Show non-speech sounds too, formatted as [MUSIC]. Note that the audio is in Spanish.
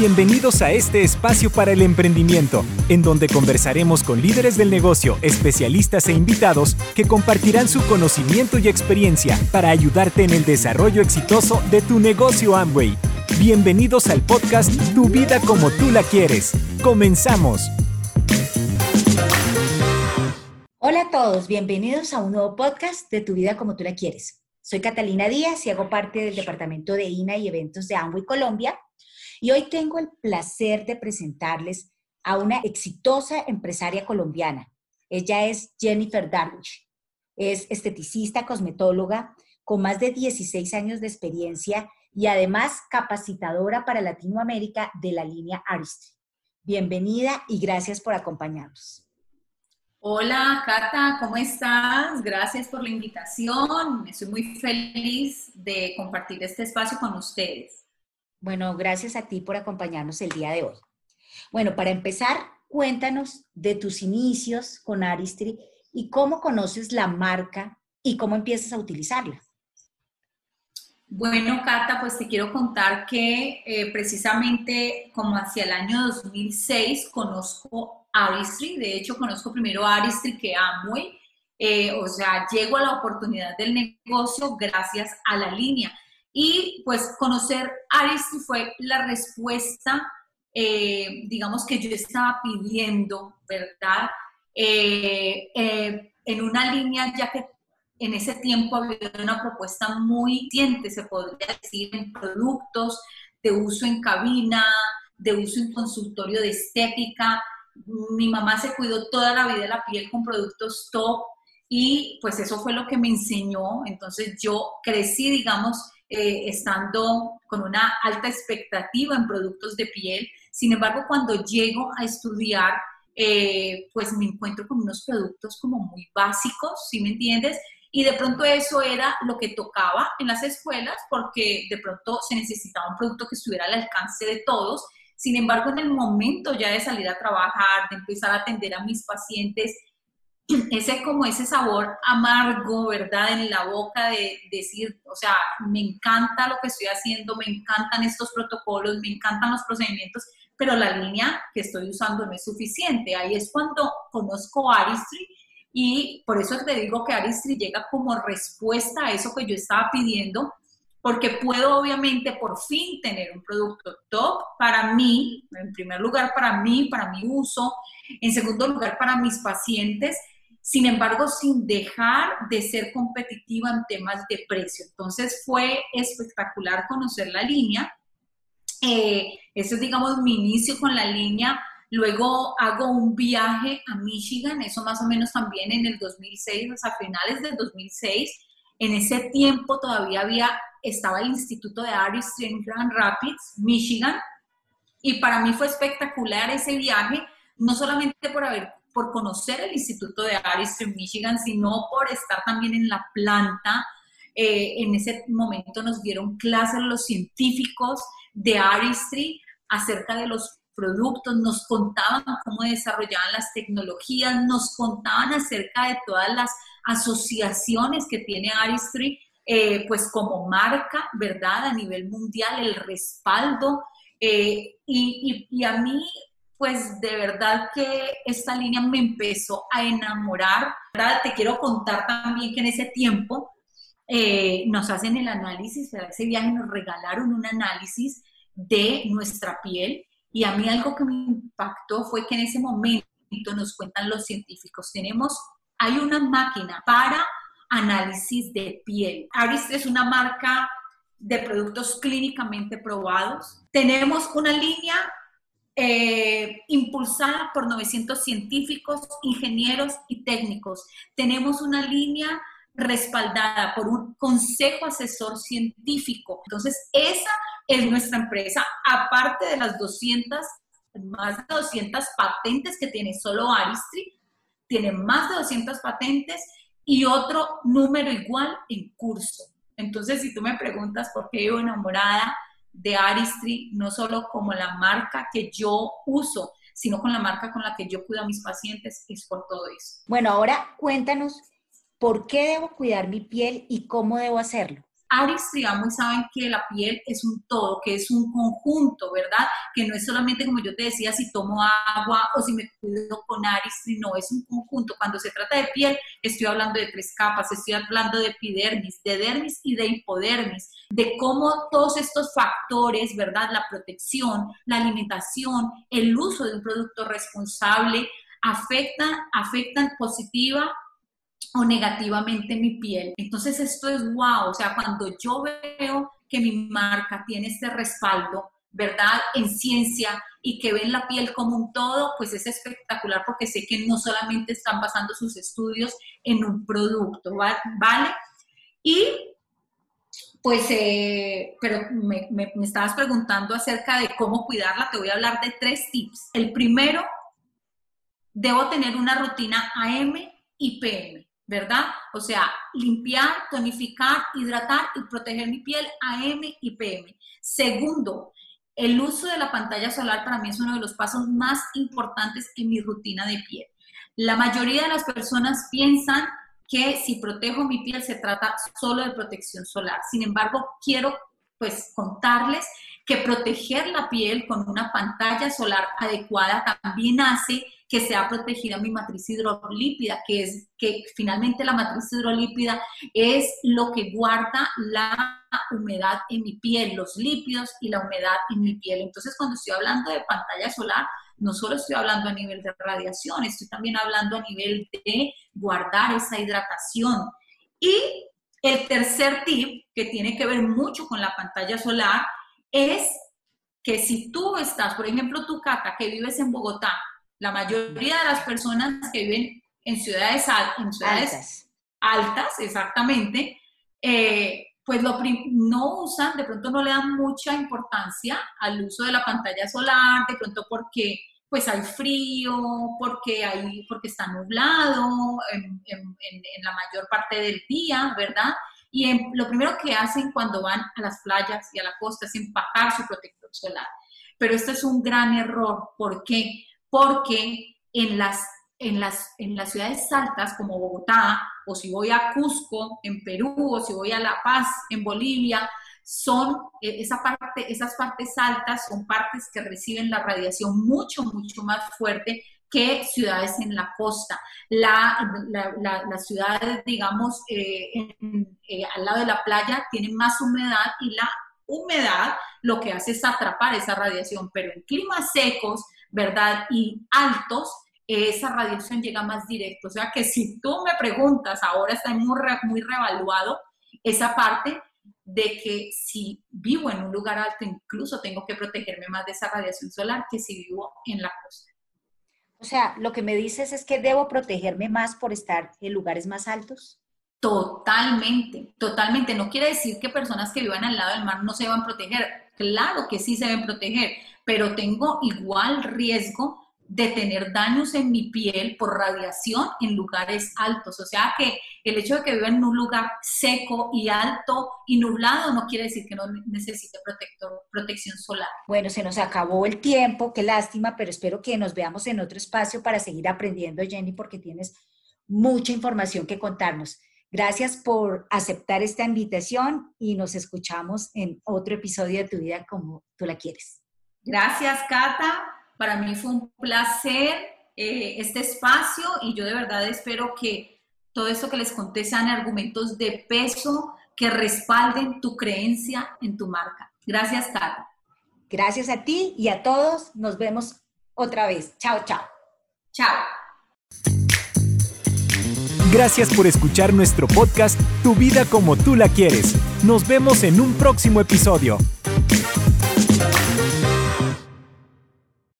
Bienvenidos a este espacio para el emprendimiento, en donde conversaremos con líderes del negocio, especialistas e invitados que compartirán su conocimiento y experiencia para ayudarte en el desarrollo exitoso de tu negocio Amway. Bienvenidos al podcast Tu vida como tú la quieres. Comenzamos. Hola a todos, bienvenidos a un nuevo podcast de Tu vida como tú la quieres. Soy Catalina Díaz y hago parte del departamento de INA y eventos de Amway Colombia y hoy tengo el placer de presentarles a una exitosa empresaria colombiana. Ella es Jennifer Darwich. Es esteticista, cosmetóloga, con más de 16 años de experiencia y además capacitadora para Latinoamérica de la línea Aristry. Bienvenida y gracias por acompañarnos. Hola, Cata, ¿cómo estás? Gracias por la invitación. Estoy muy feliz de compartir este espacio con ustedes. Bueno, gracias a ti por acompañarnos el día de hoy. Bueno, para empezar, cuéntanos de tus inicios con Aristry y cómo conoces la marca y cómo empiezas a utilizarla. Bueno, Cata, pues te quiero contar que eh, precisamente como hacia el año 2006 conozco Aristry, de hecho conozco primero Aristry que Amway, eh, o sea, llego a la oportunidad del negocio gracias a la línea. Y pues conocer Aristry fue la respuesta, eh, digamos, que yo estaba pidiendo, ¿verdad? Eh, eh, en una línea, ya que en ese tiempo había una propuesta muy ciente, se podría decir, en productos de uso en cabina, de uso en consultorio de estética. Mi mamá se cuidó toda la vida de la piel con productos top y pues eso fue lo que me enseñó. Entonces yo crecí, digamos, eh, estando con una alta expectativa en productos de piel. Sin embargo, cuando llego a estudiar, eh, pues me encuentro con unos productos como muy básicos, ¿sí me entiendes? Y de pronto eso era lo que tocaba en las escuelas porque de pronto se necesitaba un producto que estuviera al alcance de todos. Sin embargo, en el momento ya de salir a trabajar, de empezar a atender a mis pacientes, [CLEARS THROAT] ese como ese sabor amargo, ¿verdad? En la boca de decir, o sea, me encanta lo que estoy haciendo, me encantan estos protocolos, me encantan los procedimientos, pero la línea que estoy usando no es suficiente. Ahí es cuando conozco Aristry y por eso te digo que Aristry llega como respuesta a eso que yo estaba pidiendo, porque puedo obviamente por fin tener un producto top para mí, en primer lugar para mí, para mi uso, en segundo lugar para mis pacientes sin embargo, sin dejar de ser competitiva en temas de precio. Entonces fue espectacular conocer la línea. Eh, ese es, digamos, mi inicio con la línea. Luego hago un viaje a Michigan, eso más o menos también en el 2006, a finales del 2006. En ese tiempo todavía había, estaba el Instituto de Artistry en Grand Rapids, Michigan, y para mí fue espectacular ese viaje, no solamente por haber por conocer el Instituto de Aristry en Michigan, sino por estar también en la planta. Eh, en ese momento nos dieron clases los científicos de Aristry acerca de los productos, nos contaban cómo desarrollaban las tecnologías, nos contaban acerca de todas las asociaciones que tiene Aristry, eh, pues como marca, ¿verdad? A nivel mundial, el respaldo. Eh, y, a mí pues de verdad que esta línea me empezó a enamorar. ¿verdad? Te quiero contar también que en ese tiempo eh, nos hacen el análisis, para ese viaje nos regalaron un análisis de nuestra piel y a mí algo que me impactó fue que en ese momento nos cuentan los científicos, tenemos, hay una máquina para análisis de piel. Aris es una marca de productos clínicamente probados. Tenemos una línea eh, impulsada por 900 científicos, ingenieros y técnicos. Tenemos una línea respaldada por un consejo asesor científico. Entonces, esa es nuestra empresa, aparte de las 200, más de 200 patentes que tiene solo Aristry, tiene más de 200 patentes y otro número igual en curso. Entonces, si tú me preguntas por qué vivo enamorada de Aristry, no solo como la marca que yo uso, sino con la marca con la que yo cuido a mis pacientes, es por todo eso. Bueno, ahora cuéntanos por qué debo cuidar mi piel y cómo debo hacerlo. Aristry y saben que la piel es un todo, que es un conjunto, ¿verdad? Que no es solamente como yo te decía, si tomo agua o si me cuido con Aristry, no, es un conjunto. Cuando se trata de piel, estoy hablando de tres capas, estoy hablando de epidermis, de dermis y de hipodermis, de cómo todos estos factores, ¿verdad? La protección, la alimentación, el uso de un producto responsable, afectan, afectan positiva o negativamente mi piel. Entonces esto es wow, o sea, cuando yo veo que mi marca tiene este respaldo, ¿verdad? En ciencia y que ven la piel como un todo, pues es espectacular porque sé que no solamente están basando sus estudios en un producto, ¿vale? Y pues, eh, pero me, me, me estabas preguntando acerca de cómo cuidarla, te voy a hablar de tres tips. El primero, debo tener una rutina AM y PM. ¿Verdad? O sea, limpiar, tonificar, hidratar y proteger mi piel AM y PM. Segundo, el uso de la pantalla solar para mí es uno de los pasos más importantes en mi rutina de piel. La mayoría de las personas piensan que si protejo mi piel se trata solo de protección solar. Sin embargo, quiero pues contarles que proteger la piel con una pantalla solar adecuada también hace que sea protegida mi matriz hidrolípida, que es que finalmente la matriz hidrolípida es lo que guarda la humedad en mi piel, los lípidos y la humedad en mi piel. Entonces, cuando estoy hablando de pantalla solar, no solo estoy hablando a nivel de radiación, estoy también hablando a nivel de guardar esa hidratación. Y el tercer tip, que tiene que ver mucho con la pantalla solar, es que si tú estás, por ejemplo, tú, Cata, que vives en Bogotá, la mayoría de las personas que viven en ciudades, en ciudades altas. exactamente, eh, pues lo no usan, de pronto no le dan mucha importancia al uso de la pantalla solar, de pronto porque pues hay frío, porque, hay, porque está nublado en, la mayor parte del día, ¿verdad? Y lo primero que hacen cuando van a las playas y a la costa es empacar su protector solar. Pero esto es un gran error. ¿Por qué? Porque en las, en las, en las ciudades altas como Bogotá, o si voy a Cusco en Perú, o si voy a La Paz en Bolivia, son eh, esa parte, esas partes altas son partes que reciben la radiación mucho, mucho más fuerte que ciudades en la costa. La, las ciudades, digamos, eh, eh, al lado de la playa tienen más humedad y la humedad lo que hace es atrapar esa radiación, pero en climas secos, ¿verdad? Y altos, esa radiación llega más directo. O sea que si tú me preguntas, ahora está muy, muy revaluado esa parte de que si vivo en un lugar alto, incluso tengo que protegerme más de esa radiación solar que si vivo en la costa. O sea, lo que me dices es que debo protegerme más por estar en lugares más altos. Totalmente, totalmente. No quiere decir que personas que vivan al lado del mar no se van a proteger. Claro que sí se deben proteger, pero tengo igual riesgo de tener daños en mi piel por radiación en lugares altos. O sea que el hecho de que viva en un lugar seco y alto y nublado no quiere decir que no necesite protector, protección solar. Bueno, se nos acabó el tiempo, qué lástima, pero espero que nos veamos en otro espacio para seguir aprendiendo, Jenny, porque tienes mucha información que contarnos. Gracias por aceptar esta invitación y nos escuchamos en otro episodio de Tu vida como tú la quieres. Gracias, Cata. Para mí fue un placer eh, este espacio y yo de verdad espero que todo esto que les conté sean argumentos de peso que respalden tu creencia en tu marca. Gracias, Cata. Gracias a ti y a todos. Nos vemos otra vez. Chao, chao. Chao. Gracias por escuchar nuestro podcast Tu vida como tú la quieres. Nos vemos en un próximo episodio.